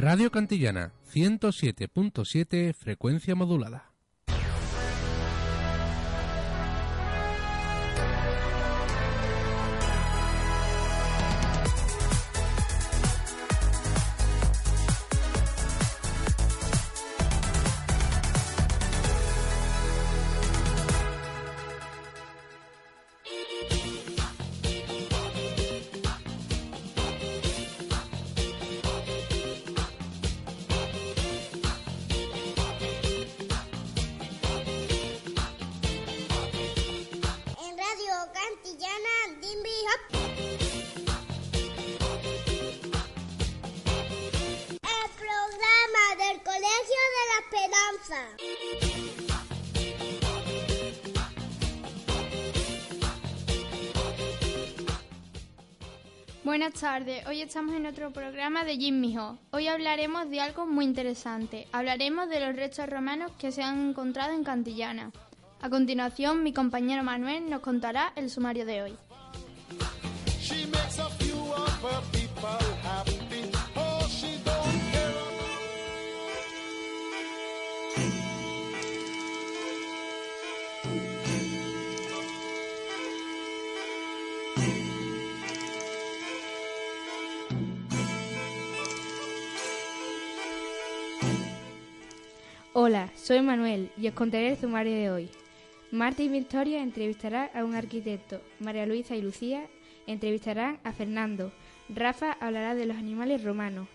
Radio Cantillana 107.7 frecuencia modulada. Buenas tardes, hoy estamos en otro programa de Jimmy Ho. Hoy hablaremos de algo muy interesante. Hablaremos de los restos romanos que se han encontrado en Cantillana. A continuación, mi compañero Manuel nos contará el sumario de hoy. Hola, soy Manuel y os contaré el sumario de hoy. Marta y Victoria entrevistarán a un arquitecto, María Luisa y Lucía entrevistarán a Fernando, Rafa hablará de los animales romanos,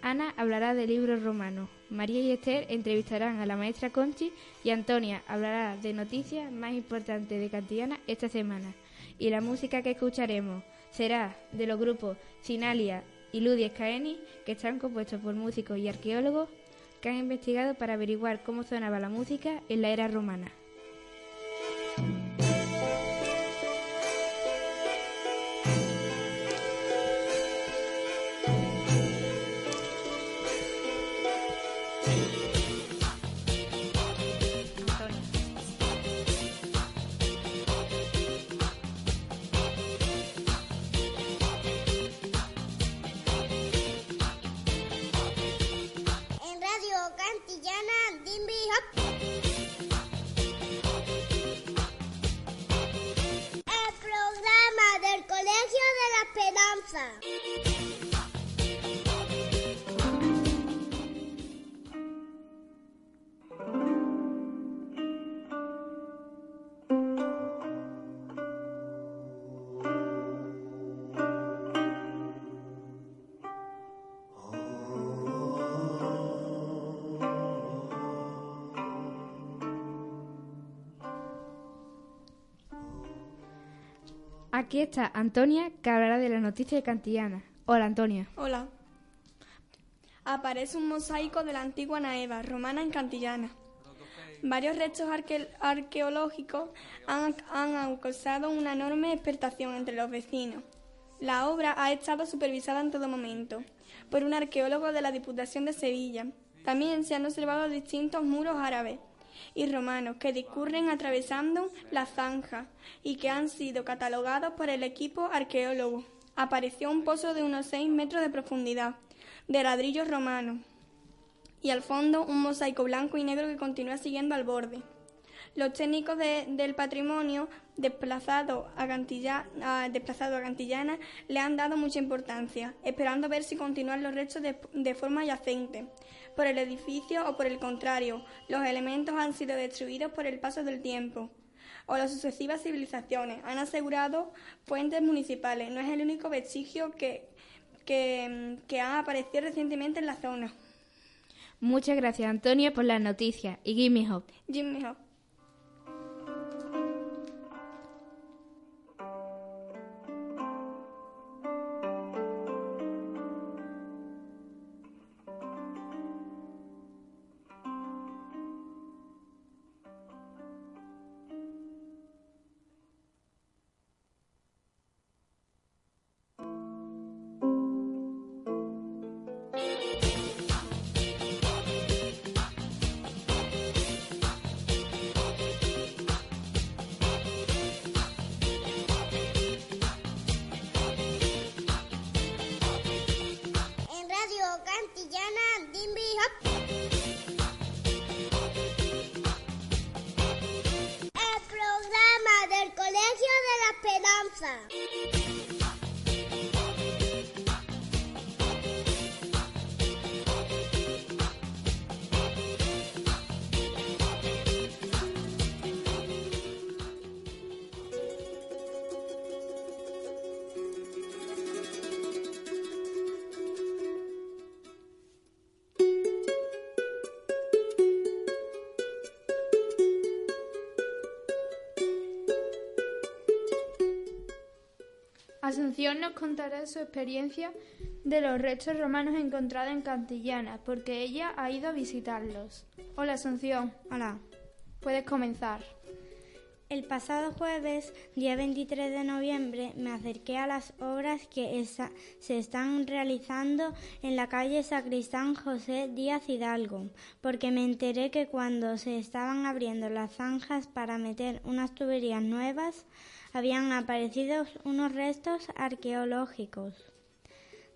Ana hablará de libros romanos, María y Esther entrevistarán a la maestra Conchi y Antonia hablará de noticias más importantes de Cantillana esta semana. Y la música que escucharemos será de los grupos Sinalia y Ludi Scaeni, que están compuestos por músicos y arqueólogos que han investigado para averiguar cómo sonaba la música en la era romana. Aquí está Antonia, que hablará de la noticia de Cantillana. Hola, Antonia. Hola. Aparece un mosaico de la antigua Naeva, romana en Cantillana. Varios restos arque- arqueológicos han, han causado una enorme expectación entre los vecinos. La obra ha estado supervisada en todo momento por un arqueólogo de la Diputación de Sevilla. También se han observado distintos muros árabes y romanos que discurren atravesando la zanja y que han sido catalogados por el equipo arqueólogo. Apareció un pozo de unos 6 metros de profundidad, de ladrillos romanos, y al fondo un mosaico blanco y negro que continúa siguiendo al borde. Los técnicos de- del patrimonio desplazados a, Cantilla- desplazado a Cantillana le han dado mucha importancia, esperando ver si continúan los restos de, de forma yacente por el edificio o por el contrario, los elementos han sido destruidos por el paso del tiempo o las sucesivas civilizaciones. Han asegurado fuentes municipales. No es el único vestigio que, que, que ha aparecido recientemente en la zona. Muchas gracias, Antonia, por las noticias y give me hope. Jimmy Hop. Asunción nos contará su experiencia de los restos romanos encontrados en Cantillana, porque ella ha ido a visitarlos. Hola Asunción, Hola. puedes comenzar. El pasado jueves, día 23 de noviembre, me acerqué a las obras que esa- se están realizando en la calle Sacristán José Díaz Hidalgo, porque me enteré que cuando se estaban abriendo las zanjas para meter unas tuberías nuevas, habían aparecido unos restos arqueológicos.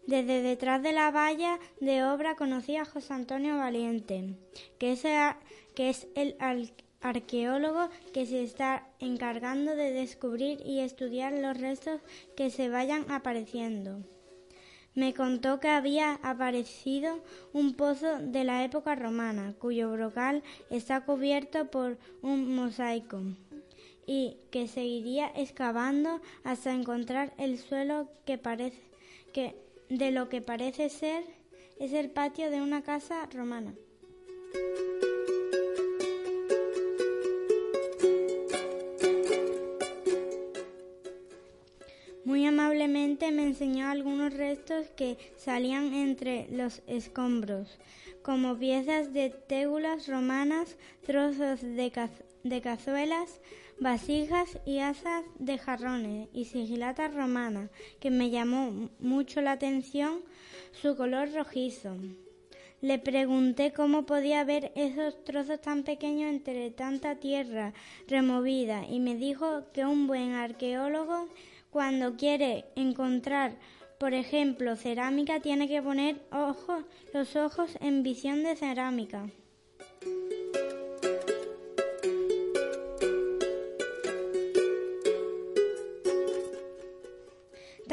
Desde detrás de la valla de obra conocí a José Antonio Valiente, que es, a- que es el arqueólogo que se está encargando de descubrir y estudiar los restos que se vayan apareciendo. Me contó que había aparecido un pozo de la época romana, cuyo brocal está cubierto por un mosaico y que seguiría excavando hasta encontrar el suelo que parece que de lo que parece ser es el patio de una casa romana. Muy amablemente me enseñó algunos restos que salían entre los escombros, como piezas de tégulas romanas, trozos de, de cazuelas, vasijas y asas de jarrones y sigilatas romanas, que me llamó mucho la atención su color rojizo. Le pregunté cómo podía ver esos trozos tan pequeños entre tanta tierra removida y me dijo que un buen arqueólogo cuando quiere encontrar, por ejemplo, cerámica tiene que poner los ojos en visión de cerámica.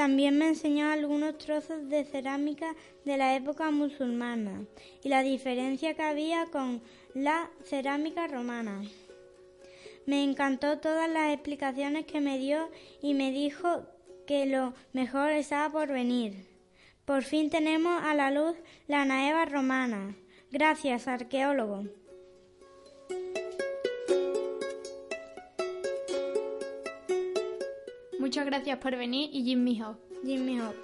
También me enseñó algunos trozos de cerámica de la época musulmana y la diferencia que había con la cerámica romana. Me encantó todas las explicaciones que me dio y me dijo que lo mejor estaba por venir. Por fin tenemos a la luz la naeva romana. Gracias, arqueólogo. Muchas gracias por venir y Jimmy Hop. Jimmy Hop.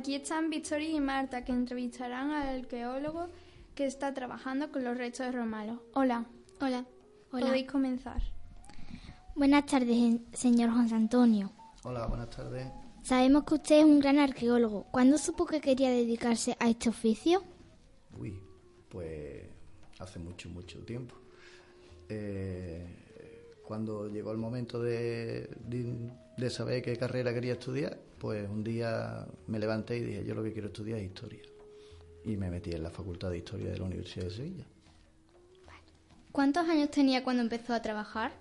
Aquí están Victoria y Marta, que entrevistarán al arqueólogo que está trabajando con los restos romanos. Hola. Hola. Hola. Podéis comenzar. Buenas tardes, señor José Antonio. Hola, buenas tardes. Sabemos que usted es un gran arqueólogo. ¿Cuándo supo que quería dedicarse a este oficio? Uy, pues hace mucho, mucho tiempo. Eh, cuando llegó el momento de, de- de saber qué carrera quería estudiar, pues un día me levanté y dije, yo lo que quiero estudiar es historia. Y me metí en la Facultad de Historia de la Universidad de Sevilla. ¿Cuántos años tenía cuando empezó a trabajar?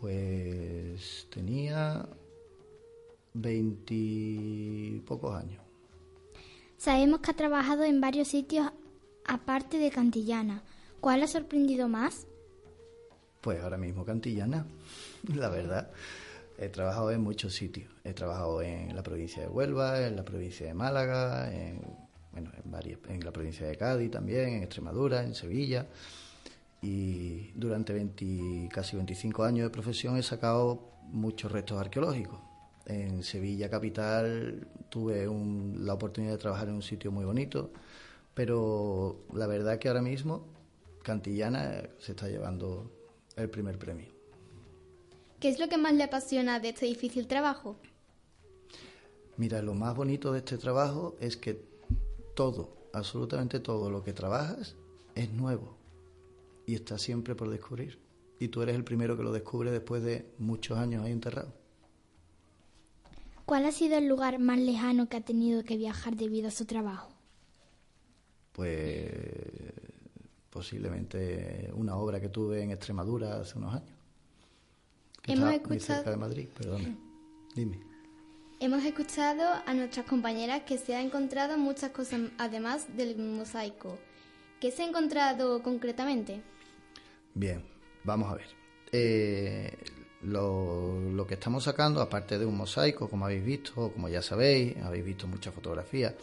Pues tenía veintipocos años. Sabemos que ha trabajado en varios sitios aparte de Cantillana. ¿Cuál ha sorprendido más? Pues ahora mismo Cantillana, la verdad. He trabajado en muchos sitios. He trabajado en la provincia de Huelva, en la provincia de Málaga, en, bueno, en, varias, en la provincia de Cádiz también, en Extremadura, en Sevilla. Y durante 20 casi 25 años de profesión he sacado muchos restos arqueológicos. En Sevilla capital tuve la oportunidad de trabajar en un sitio muy bonito, pero la verdad que ahora mismo Cantillana se está llevando el primer premio. ¿Qué es lo que más le apasiona de este difícil trabajo? Mira, lo más bonito de este trabajo es que todo, absolutamente todo lo que trabajas es nuevo y está siempre por descubrir. Y tú eres el primero que lo descubre después de muchos años ahí enterrado. ¿Cuál ha sido el lugar más lejano que ha tenido que viajar debido a su trabajo? Pues posiblemente una obra que tuve en Extremadura hace unos años. Hemos escuchado- cerca de Madrid, perdona. Dime. Hemos escuchado a nuestras compañeras que se ha encontrado muchas cosas además del mosaico. ¿Qué se ha encontrado concretamente? Bien, vamos a ver. Eh, lo, lo que estamos sacando, aparte de un mosaico, como habéis visto, como ya sabéis, habéis visto muchas fotografías,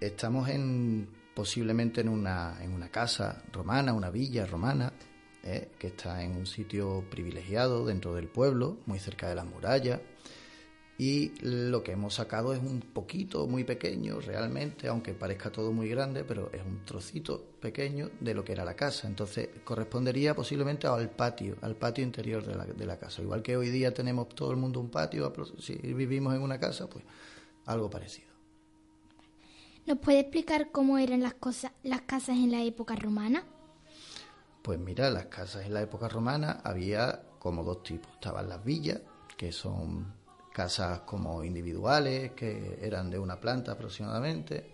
estamos en posiblemente en una, en una casa romana, una villa romana, eh, que está en un sitio privilegiado dentro del pueblo, muy cerca de las murallas. Y lo que hemos sacado es un poquito, muy pequeño realmente, aunque parezca todo muy grande, pero es un trocito pequeño de lo que era la casa. Entonces correspondería posiblemente al patio, al patio interior de la, de la casa. Igual que hoy día tenemos todo el mundo un patio, si vivimos en una casa, pues algo parecido. ¿Nos puede explicar cómo eran las, cosas, las casas en la época romana? Pues mira, las casas en la época romana había como dos tipos. Estaban las villas, que son casas como individuales, que eran de una planta aproximadamente,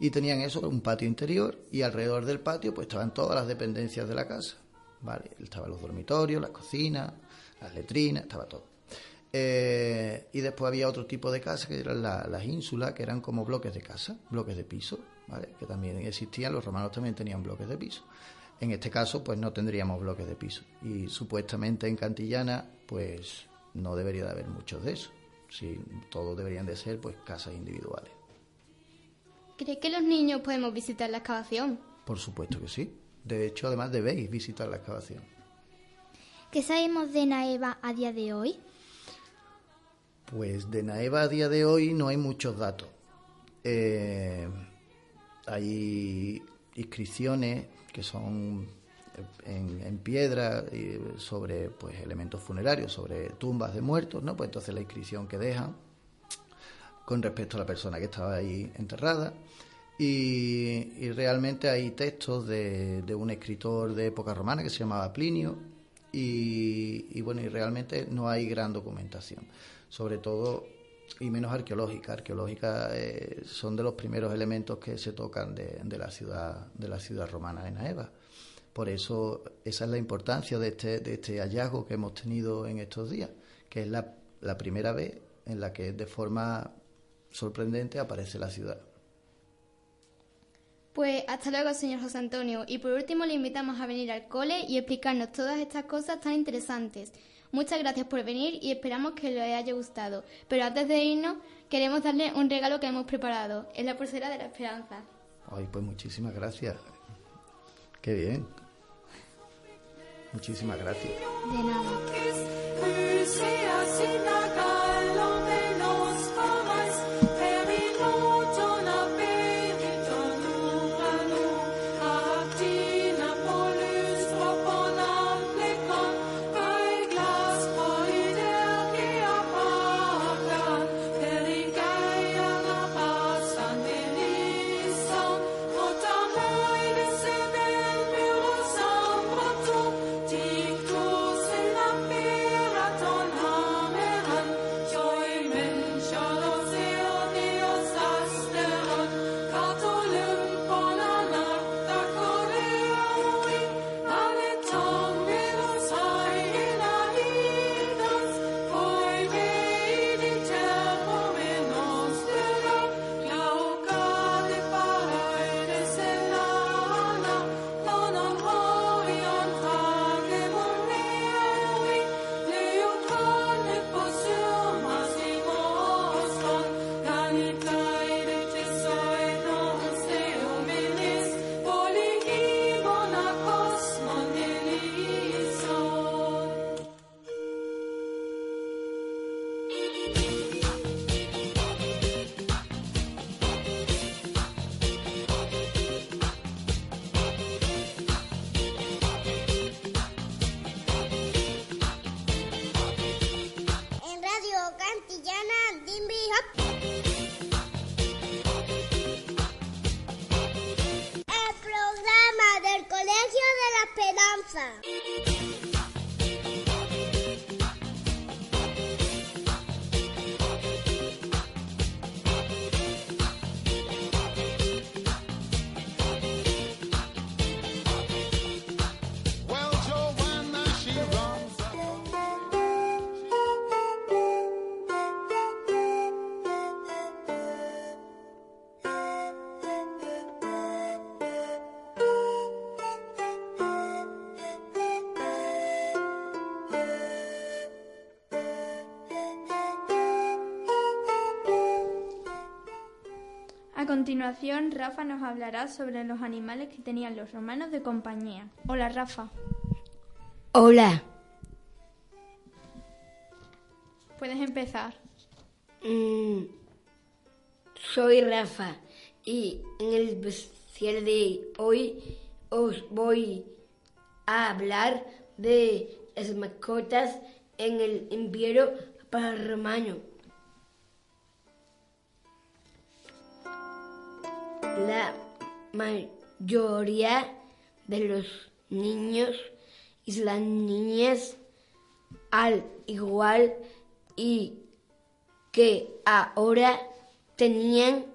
y tenían eso, un patio interior, y alrededor del patio pues estaban todas las dependencias de la casa. ¿vale? Estaban los dormitorios, las cocinas, las letrinas, estaba todo. Eh, y después había otro tipo de casas que eran la- las ínsulas, que eran como bloques de casa, bloques de piso, ¿vale? que también existían, los romanos también tenían bloques de piso. En este caso, pues no tendríamos bloques de piso. Y supuestamente en Cantillana, pues no debería de haber muchos de eso. Sí, todos deberían de ser pues casas individuales. ¿Cree que los niños podemos visitar la excavación? Por supuesto que sí. De hecho, además debéis visitar la excavación. ¿Qué sabemos de Naeva a día de hoy? Pues de Naeva a día de hoy no hay muchos datos. Eh, hay inscripciones que son en, en piedra sobre pues elementos funerarios, sobre tumbas de muertos, ¿no? Pues entonces la inscripción que dejan con respecto a la persona que estaba ahí enterrada. Y, y realmente hay textos de, de un escritor de época romana que se llamaba Plinio. Y, y bueno, y realmente no hay gran documentación, sobre todo y menos arqueológica. Arqueológica eh, son de los primeros elementos que se tocan de, de la ciudad de la ciudad romana de Naeva. Por eso esa es la importancia de este, de este hallazgo que hemos tenido en estos días, que es la, la primera vez en la que de forma sorprendente aparece la ciudad. Pues hasta luego, señor José Antonio. Y por último, le invitamos a venir al cole y explicarnos todas estas cosas tan interesantes. Muchas gracias por venir y esperamos que les haya gustado. Pero antes de irnos, queremos darle un regalo que hemos preparado. Es la pulsera de la esperanza. Ay, pues muchísimas gracias. Qué bien. Muchísimas gracias. De nada. Continuación, Rafa nos hablará sobre los animales que tenían los romanos de compañía. Hola, Rafa. Hola, Puedes empezar. mm, soy Rafa y en el especial de hoy os voy a hablar de las mascotas en el imperio romano. La mayoría de los niños y las niñas al igual y que ahora tenían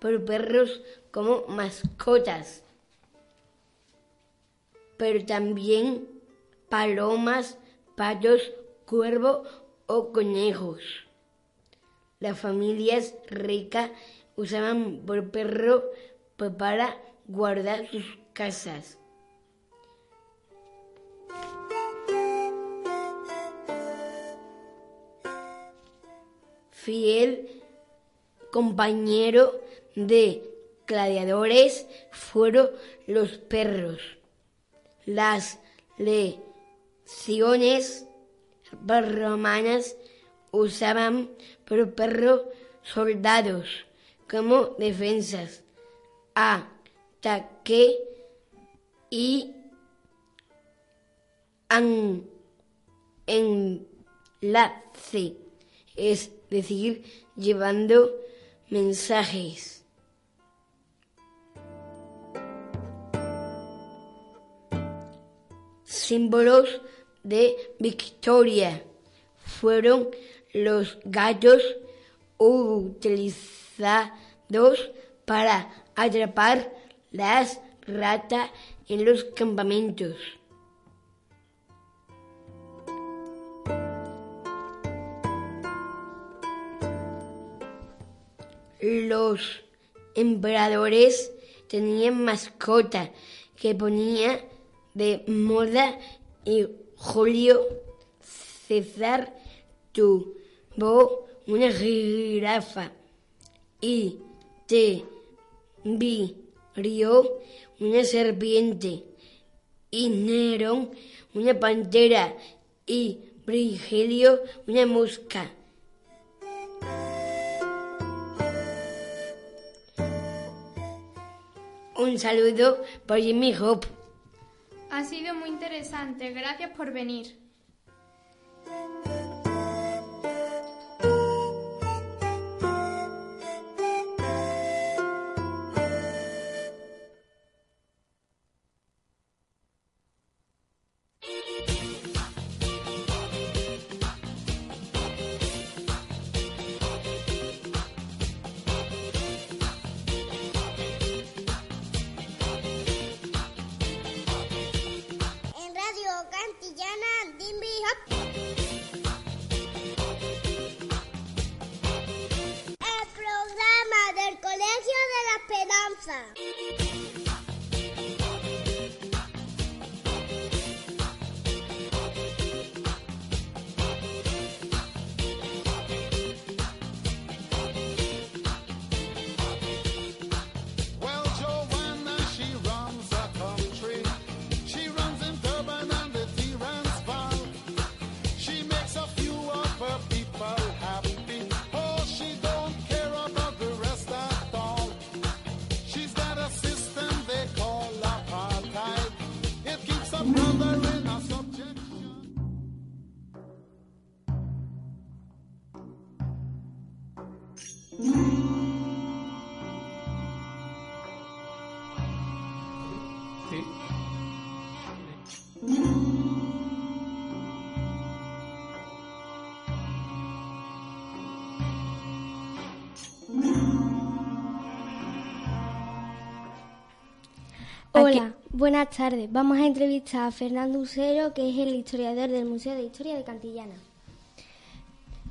perros como mascotas, pero también palomas, patos, cuervo o conejos. Las familias ricas usaban por perro pues, para guardar sus casas. Fiel compañero de gladiadores fueron los perros. Las legiones romanas usaban por perro soldados como defensas, ataque y an- enlace, es decir, llevando mensajes. Símbolos de victoria. Fueron los gallos utilizados para atrapar las ratas en los campamentos. Los emperadores tenían mascota que ponía de moda y Julio César tuvo una jirafa y Tiberio una serpiente y Nerón una pantera y Virgilio una mosca. Un saludo por Jimmy Hope. Ha sido muy interesante. Gracias por venir. Hola, buenas tardes. Vamos a entrevistar a Fernando Usero, que es el historiador del Museo de Historia de Cantillana.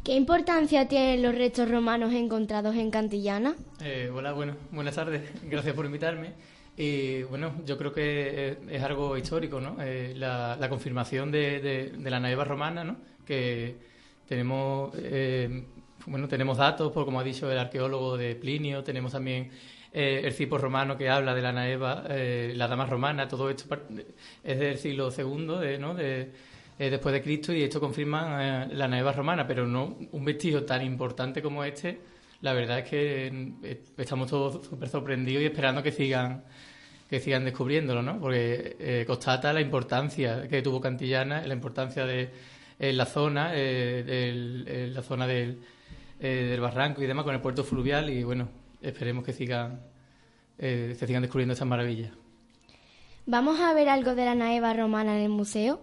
¿Qué importancia tienen los restos romanos encontrados en Cantillana? Eh, hola, bueno, buenas tardes. Gracias por invitarme. Y bueno, yo creo que es, algo histórico, ¿no? Eh, la, la confirmación de, de- de la nueva romana, ¿no? Que tenemos eh, bueno, tenemos datos, por como ha dicho el arqueólogo de Plinio, tenemos también eh, el cipo romano que habla de la naeva, eh, la dama romana, todo esto es del siglo II, de, ¿no? de, eh, después de Cristo, y esto confirma la naeva romana, pero no un vestigio tan importante como este. La verdad es que estamos todos súper sorprendidos y esperando que sigan que sigan descubriéndolo, ¿no? Porque constata la importancia que tuvo Cantillana, la importancia de en la zona, eh, del- la zona del, eh, del barranco y demás, con el puerto fluvial y bueno, esperemos que sigan, eh, se sigan descubriendo estas maravillas. ¿Vamos a ver algo de la naeva romana en el museo?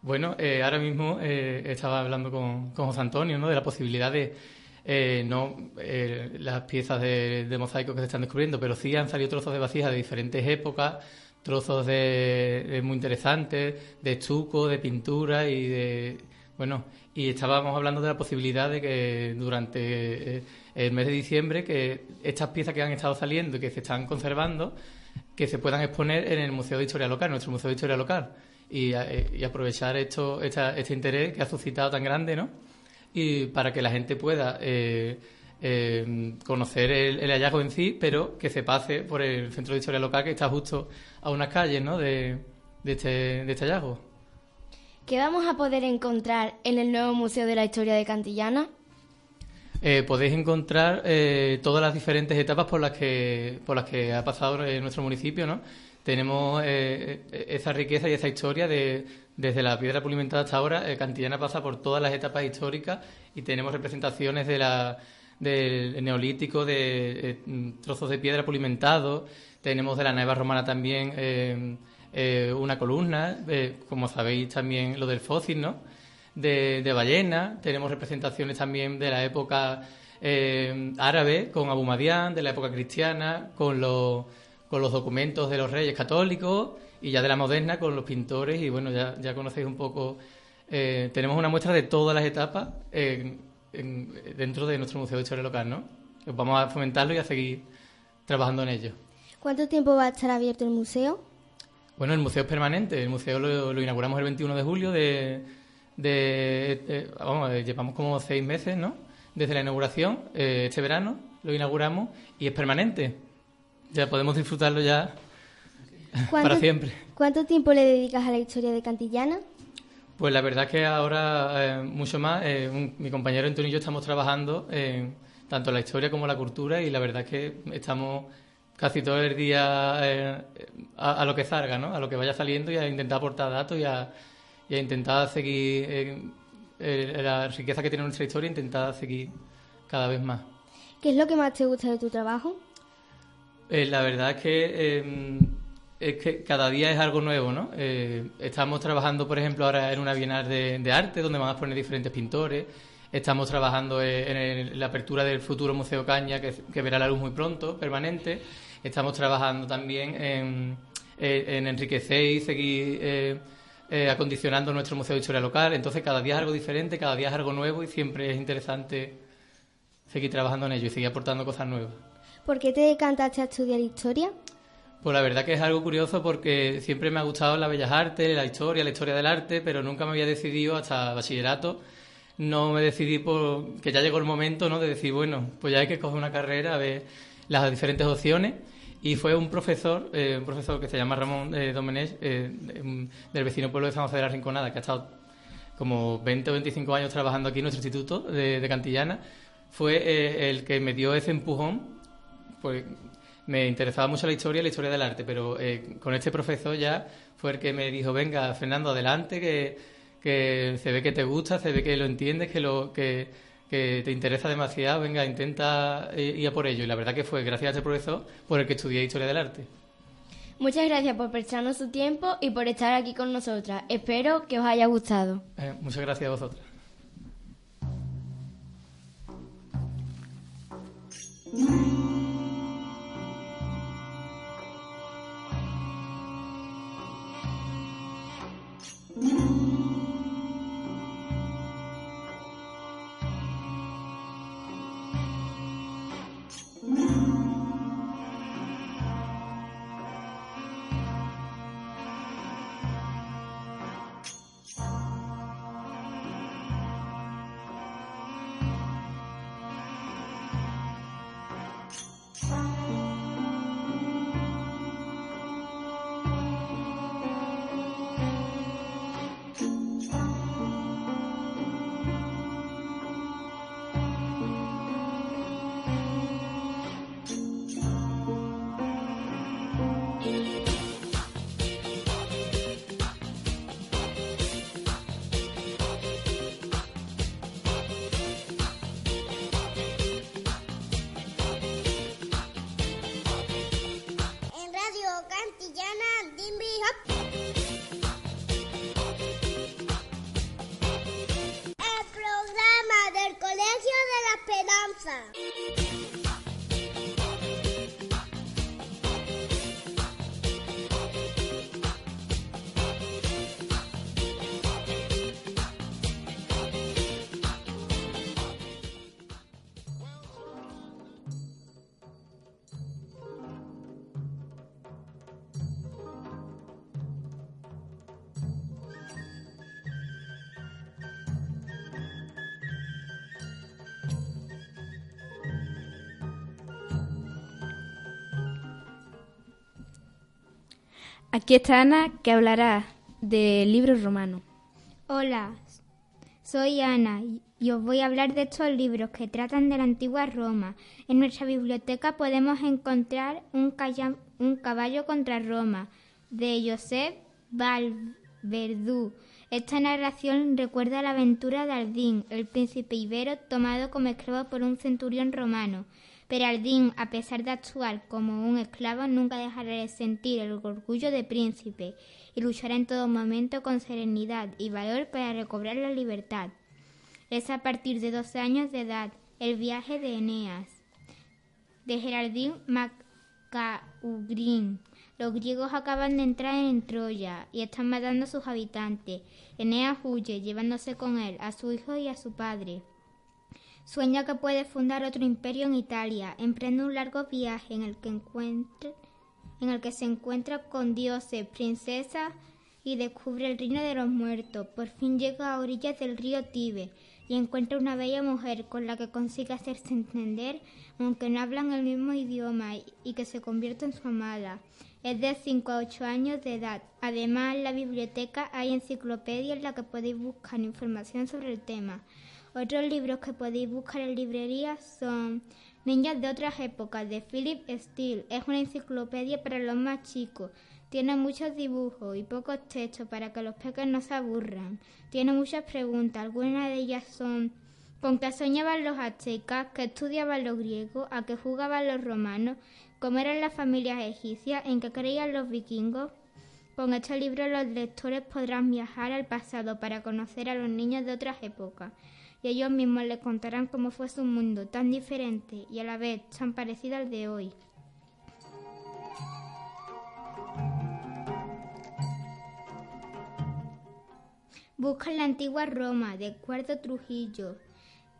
Bueno, eh, ahora mismo estaba hablando con, con José Antonio ¿no? de la posibilidad de no las piezas de, de mosaico que se están descubriendo, pero sí han salido trozos de vasijas de diferentes épocas, trozos de, de muy interesantes, de estuco, de pintura y de bueno y estábamos hablando de la posibilidad de que durante eh, el mes de diciembre que estas piezas que han estado saliendo y que se están conservando que se puedan exponer en el Museo de Historia Local, nuestro Museo de Historia Local, y, eh, y aprovechar esto, esta- este interés que ha suscitado tan grande, ¿no? Y para que la gente pueda eh, conocer el, el hallazgo en sí, pero que se pase por el Centro de Historia Local que está justo a unas calles, ¿no? De, de, este, de este hallazgo. ¿Qué vamos a poder encontrar en el nuevo Museo de la Historia de Cantillana? Eh, podéis encontrar eh, todas las diferentes etapas por las que por las que ha pasado eh, nuestro municipio, ¿no? Tenemos esa riqueza y esa historia de desde la piedra pulimentada hasta ahora. Cantillana pasa por todas las etapas históricas y tenemos representaciones de la del neolítico, de trozos de piedra pulimentados. Tenemos de la nueva romana también eh, una columna, como sabéis también lo del fósil, ¿no? de, de ballena, tenemos representaciones también de la época eh, árabe con Abu Madián, de la época cristiana, con los, con los documentos de los reyes católicos y ya de la moderna con los pintores y bueno, ya, ya conocéis un poco, eh, tenemos una muestra de todas las etapas en- en- dentro de nuestro Museo de Historia Local, ¿no? Vamos a fomentarlo y a seguir trabajando en ello. ¿Cuánto tiempo va a estar abierto el museo? Bueno, el museo es permanente. El museo lo, lo inauguramos el 21 de julio de... de- eh, vamos, eh, llevamos como seis meses, ¿no? Desde la inauguración. Eh, este verano lo inauguramos y es permanente. Ya podemos disfrutarlo ya para siempre. ¿Cuánto tiempo le dedicas a la historia de Cantillana? Pues la verdad es que ahora eh, mucho más. eh, un- mi compañero Antonio y yo estamos trabajando en tanto la historia como la cultura y la verdad es que estamos casi todo el día eh, a, a lo que salga, ¿no? A lo que vaya saliendo y a intentar aportar datos y a, y a intentar seguir eh, eh, la riqueza que tiene nuestra historia, intentar seguir cada vez más. ¿Qué es lo que más te gusta de tu trabajo? Eh, la verdad es que, eh, es que cada día es algo nuevo, ¿no? Eh, estamos trabajando, por ejemplo, ahora en una bienal de, de arte donde van a poner diferentes pintores. Estamos trabajando eh, en, el- la apertura del futuro Museo Caña, que, que verá la luz muy pronto, permanente. Estamos trabajando también en, eh, en enriquecer y seguir eh, eh, acondicionando nuestro Museo de Historia Local. Entonces, cada día es algo diferente, cada día es algo nuevo y siempre es interesante seguir trabajando en ello y seguir aportando cosas nuevas. ¿Por qué te decantaste a estudiar historia? Pues la verdad que es algo curioso porque siempre me ha gustado las bellas artes, la historia, la historia del arte, pero nunca me había decidido hasta bachillerato. No me decidí por que ya llegó el momento, ¿no? De decir, bueno, pues ya hay que coger una carrera, a ver las diferentes opciones. Y fue un profesor, eh, un profesor que se llama Ramón eh, Domenech, eh, um, del vecino pueblo de San José de la Rinconada, que ha estado como 20 o 25 años trabajando aquí en nuestro instituto de, de Cantillana, fue eh, el que me dio ese empujón pues me interesaba mucho la historia y la historia del arte, pero eh, con este profesor ya fue el que me dijo, venga, Fernando, adelante, que, que se ve que te gusta, se ve que lo entiendes, que, lo, que, que te interesa demasiado, venga, intenta eh, ir a por ello. Y la verdad que fue gracias a este profesor por el que estudié Historia del Arte. Muchas gracias por prestarnos su tiempo y por estar aquí con nosotras. Espero que os haya gustado. Eh, muchas gracias a vosotras. Aquí está Ana, que hablará del libro romano. Hola, soy Ana y os voy a hablar de estos libros que tratan de la antigua Roma. En nuestra biblioteca podemos encontrar un, caballo contra Roma de Josep Valverdú. Esta narración recuerda la aventura de Ardín, el príncipe ibero tomado como esclavo por un centurión romano. Pero Ardín, a pesar de actuar como un esclavo, nunca dejará de sentir el orgullo de príncipe y luchará en todo momento con serenidad y valor para recobrar la libertad. Es a partir de 12 años de edad el viaje de Eneas, de Gerardín Macaugrín. Los griegos acaban de entrar en Troya y están matando a sus habitantes. Eneas huye, llevándose con él a su hijo y a su padre. Sueña que puede fundar otro imperio en Italia. Emprende un largo viaje en el que en el que se encuentra con dioses, princesas y descubre el reino de los muertos. Por fin llega a orillas del río Tibe y encuentra una bella mujer con la que consigue hacerse entender, aunque no hablan el mismo idioma, y- que se convierte en su amada. Es de 5 a 8 años de edad. Además, en la biblioteca hay enciclopedia en la que podéis buscar información sobre el tema. Otros libros que podéis buscar en librerías son Niñas de otras épocas de Philip Steele. Es una enciclopedia para los más chicos. Tiene muchos dibujos y pocos textos para que los pequeños no se aburran. Tiene muchas preguntas. Algunas de ellas son ¿con qué soñaban los aztecas? ¿Qué estudiaban los griegos? ¿A qué jugaban los romanos? ¿Cómo eran las familias egipcias? ¿En qué creían los vikingos? Con este libro los lectores podrán viajar al pasado para conocer a los niños de otras épocas y ellos mismos les contarán cómo fue su mundo tan diferente y a la vez tan parecido al de hoy. Busca la antigua Roma de Cuarto Trujillo.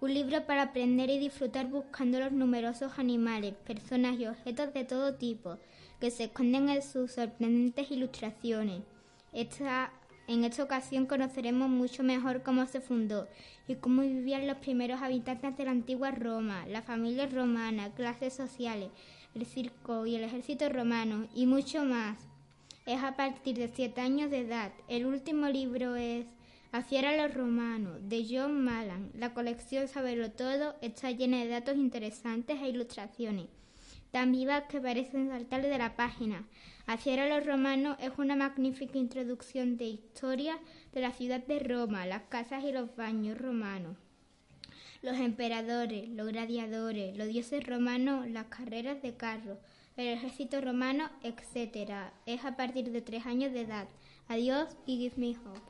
Un libro para aprender y disfrutar buscando los numerosos animales, personas y objetos de todo tipo que se esconden en sus sorprendentes ilustraciones. Esta- en esta ocasión conoceremos mucho mejor cómo se fundó y cómo vivían los primeros habitantes de la antigua Roma, las familias romanas, clases sociales, el circo y el ejército romano y mucho más. Es a partir de siete años de edad. El último libro es Hacia los romanos, de John Malan. La colección Saberlo Todo está llena de datos interesantes e ilustraciones, tan vivas que parecen saltar de la página. Hacia los romanos es una magnífica introducción de historia de la ciudad de Roma, las casas y los baños romanos los emperadores, los gladiadores, los dioses romanos, las carreras de carros, el ejército romano, etc. Es a partir de tres años de edad. Adiós y give me hope.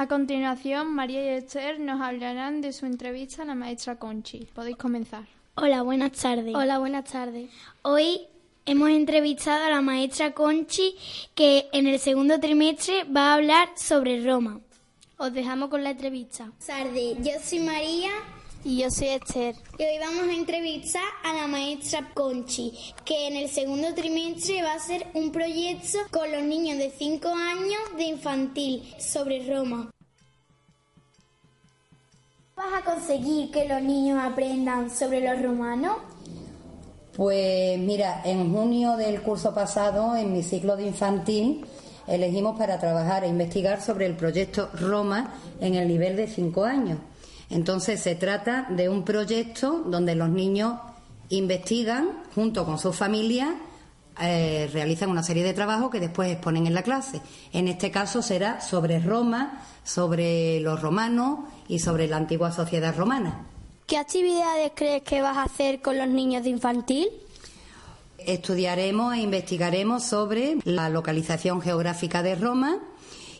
A continuación, María y Esther nos hablarán de su entrevista a la maestra Conchi. Podéis comenzar. Hola, buenas tardes. Hola, buenas tardes. Hoy hemos entrevistado a la maestra Conchi que en el segundo trimestre va a hablar sobre Roma. Os dejamos con la entrevista. tardes, yo soy María Y yo soy Esther. y hoy vamos a entrevistar a la maestra Conchi, que en el segundo trimestre va a hacer un proyecto con los niños de 5 años de infantil sobre Roma. ¿Vas a conseguir que los niños aprendan sobre los romanos? Pues mira, en junio del curso pasado, en mi ciclo de infantil, elegimos para trabajar e investigar sobre el proyecto Roma en el nivel de 5 años. Entonces se trata de un proyecto donde los niños investigan junto con sus familias, eh, realizan una serie de trabajos que después exponen en la clase. En este caso será sobre Roma, sobre los romanos y sobre la antigua sociedad romana. ¿Qué actividades crees que vas a hacer con los niños de infantil? Estudiaremos e investigaremos sobre la localización geográfica de Roma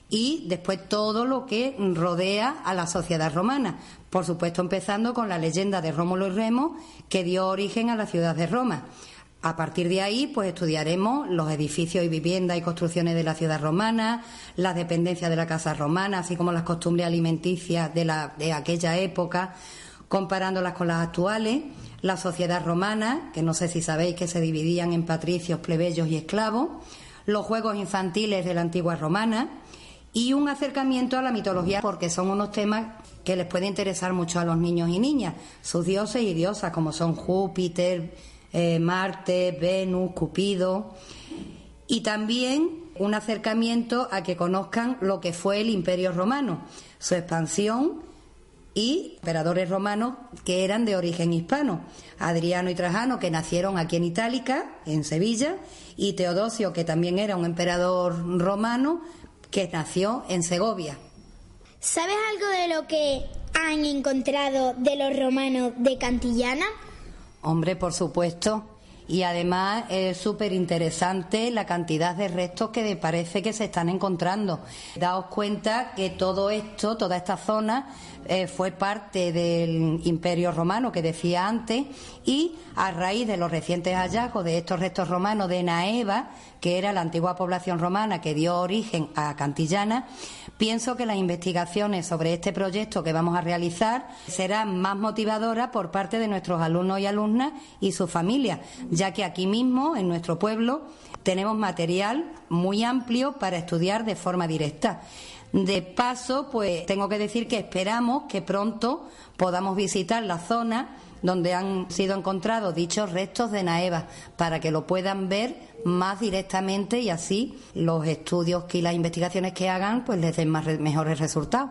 y después todo lo que rodea a la sociedad romana. Por supuesto, empezando con la leyenda de Rómulo y Remo, que dio origen a la ciudad de Roma. A partir de ahí, pues estudiaremos los edificios y viviendas y construcciones de la ciudad romana, las dependencias de la casa romana, así como las costumbres alimenticias de, la, de aquella época, comparándolas con las actuales, la sociedad romana, que no sé si sabéis que se dividían en patricios, plebeyos y esclavos, los juegos infantiles de la antigua romana. Y un acercamiento a la mitología, porque son unos temas que les puede interesar mucho a los niños y niñas, sus dioses y diosas, como son Júpiter, eh, Marte, Venus, Cupido, y también un acercamiento a que conozcan lo que fue el Imperio Romano, su expansión y emperadores romanos que eran de origen hispano. Adriano y Trajano, que nacieron aquí en Itálica, en Sevilla, y Teodosio, que también era un emperador romano, que nació en Segovia. ¿Sabes algo de lo que han encontrado de los romanos de Cantillana? Hombre, por supuesto. Y además es súper interesante la cantidad de restos que parece que se están encontrando. Daos cuenta que todo esto, toda esta zona, eh, fue parte del Imperio Romano que decía antes y a raíz de los recientes hallazgos de estos restos romanos de Naeva, que era la antigua población romana que dio origen a Cantillana, pienso que las investigaciones sobre este proyecto que vamos a realizar serán más motivadoras por parte de nuestros alumnos y alumnas y sus familias, ya que aquí mismo, en nuestro pueblo, tenemos material muy amplio para estudiar de forma directa. De paso, pues tengo que decir que esperamos que pronto podamos visitar la zona donde han sido encontrados dichos restos de Naeva, para que lo puedan ver más directamente y así los estudios y las investigaciones que hagan pues les den más re- mejores resultados.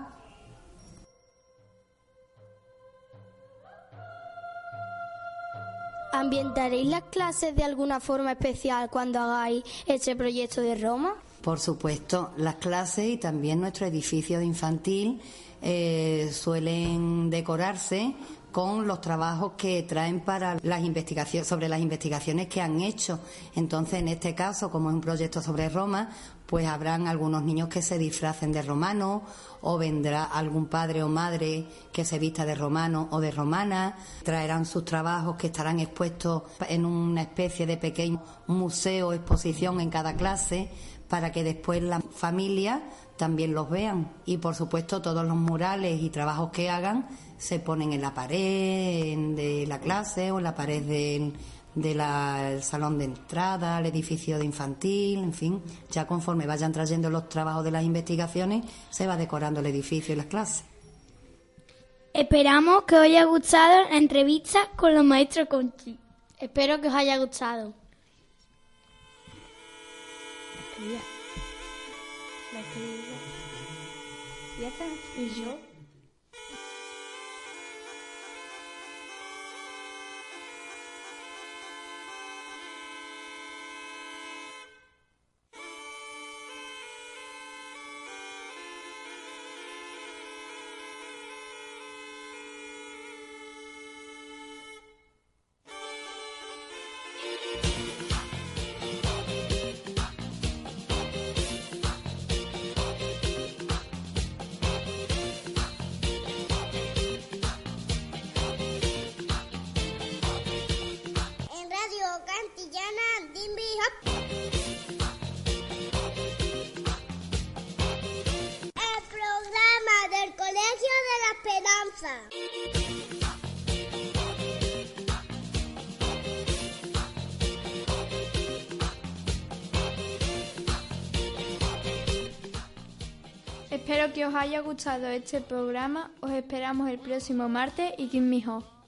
¿Ambientaréis las clases de alguna forma especial cuando hagáis este proyecto de Roma? Por supuesto, las clases y también nuestro edificio infantil eh, suelen decorarse con los trabajos que traen para las investigaciones sobre las investigaciones que han hecho. Entonces, en este caso, como es un proyecto sobre Roma, pues habrán algunos niños que se disfracen de romano o vendrá algún padre o madre que se vista de romano o de romana, traerán sus trabajos que estarán expuestos en una especie de pequeño museo, exposición en cada clase para que después la familia también los vean. Y por supuesto todos los murales y trabajos que hagan se ponen en la pared de la clase o en la pared del del salón de entrada, el edificio de infantil, en fin, ya conforme vayan trayendo los trabajos de las investigaciones, se va decorando el edificio y las clases. Esperamos que os haya gustado la entrevista con los maestros Conchi. Espero que os haya gustado. Ya está. ¿Y yo? El programa del Colegio de la Esperanza. Espero que os haya gustado este programa. Os esperamos el próximo martes y Kim Mijo.